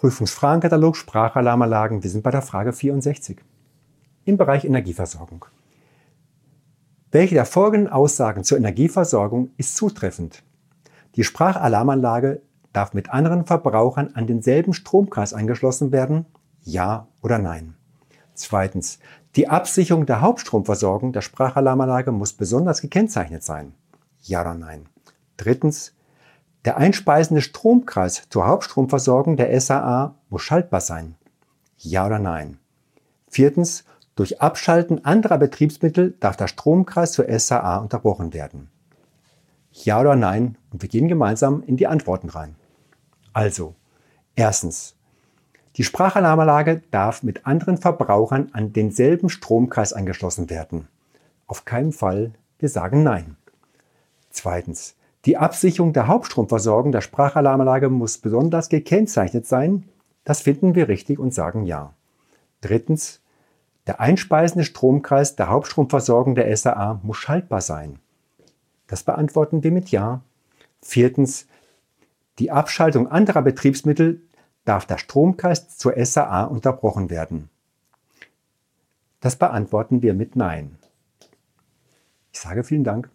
Prüfungsfragenkatalog Sprachalarmanlagen. Wir sind bei der Frage 64. Im Bereich Energieversorgung. Welche der folgenden Aussagen zur Energieversorgung ist zutreffend? Die Sprachalarmanlage darf mit anderen Verbrauchern an denselben Stromkreis angeschlossen werden? Ja oder nein? Zweitens. Die Absicherung der Hauptstromversorgung der Sprachalarmanlage muss besonders gekennzeichnet sein? Ja oder nein? Drittens. Der einspeisende Stromkreis zur Hauptstromversorgung der SAA muss schaltbar sein. Ja oder nein? Viertens, durch Abschalten anderer Betriebsmittel darf der Stromkreis zur SAA unterbrochen werden. Ja oder nein? Und wir gehen gemeinsam in die Antworten rein. Also, erstens, die Sprachalarmanlage darf mit anderen Verbrauchern an denselben Stromkreis angeschlossen werden. Auf keinen Fall, wir sagen nein. Zweitens, die Absicherung der Hauptstromversorgung der Sprachalarmanlage muss besonders gekennzeichnet sein. Das finden wir richtig und sagen ja. Drittens, der einspeisende Stromkreis der Hauptstromversorgung der SAA muss schaltbar sein. Das beantworten wir mit Ja. Viertens, die Abschaltung anderer Betriebsmittel darf der Stromkreis zur SAA unterbrochen werden. Das beantworten wir mit Nein. Ich sage vielen Dank.